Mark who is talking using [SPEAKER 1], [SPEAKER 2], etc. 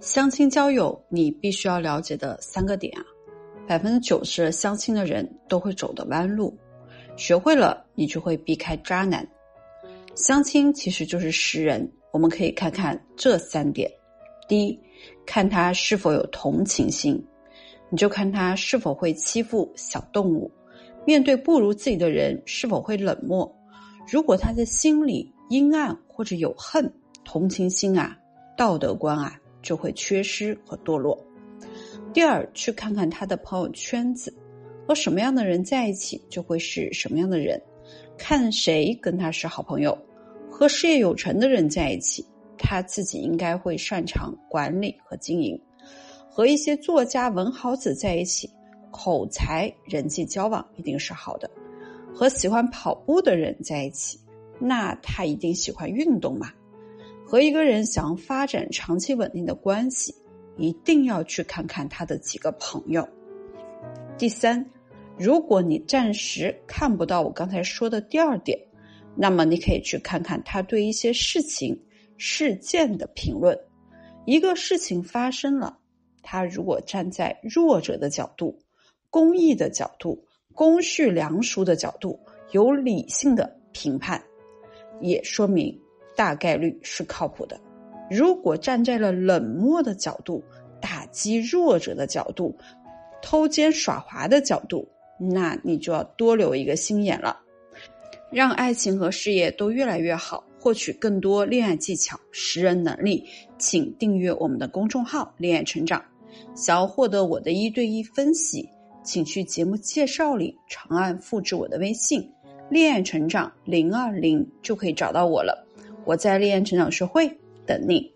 [SPEAKER 1] 相亲交友，你必须要了解的三个点啊，百分之九十相亲的人都会走的弯路，学会了你就会避开渣男。相亲其实就是识人，我们可以看看这三点：第一，看他是否有同情心，你就看他是否会欺负小动物，面对不如自己的人是否会冷漠。如果他的心里阴暗或者有恨，同情心啊，道德观啊。就会缺失和堕落。第二，去看看他的朋友圈子，和什么样的人在一起，就会是什么样的人。看谁跟他是好朋友，和事业有成的人在一起，他自己应该会擅长管理和经营。和一些作家、文豪子在一起，口才、人际交往一定是好的。和喜欢跑步的人在一起，那他一定喜欢运动嘛。和一个人想要发展长期稳定的关系，一定要去看看他的几个朋友。第三，如果你暂时看不到我刚才说的第二点，那么你可以去看看他对一些事情、事件的评论。一个事情发生了，他如果站在弱者的角度、公益的角度、公序良俗的角度，有理性的评判，也说明。大概率是靠谱的。如果站在了冷漠的角度、打击弱者的角度、偷奸耍滑的角度，那你就要多留一个心眼了。让爱情和事业都越来越好，获取更多恋爱技巧、识人能力，请订阅我们的公众号“恋爱成长”。想要获得我的一对一分析，请去节目介绍里长按复制我的微信“恋爱成长零二零”，就可以找到我了。我在恋爱成长学会等你。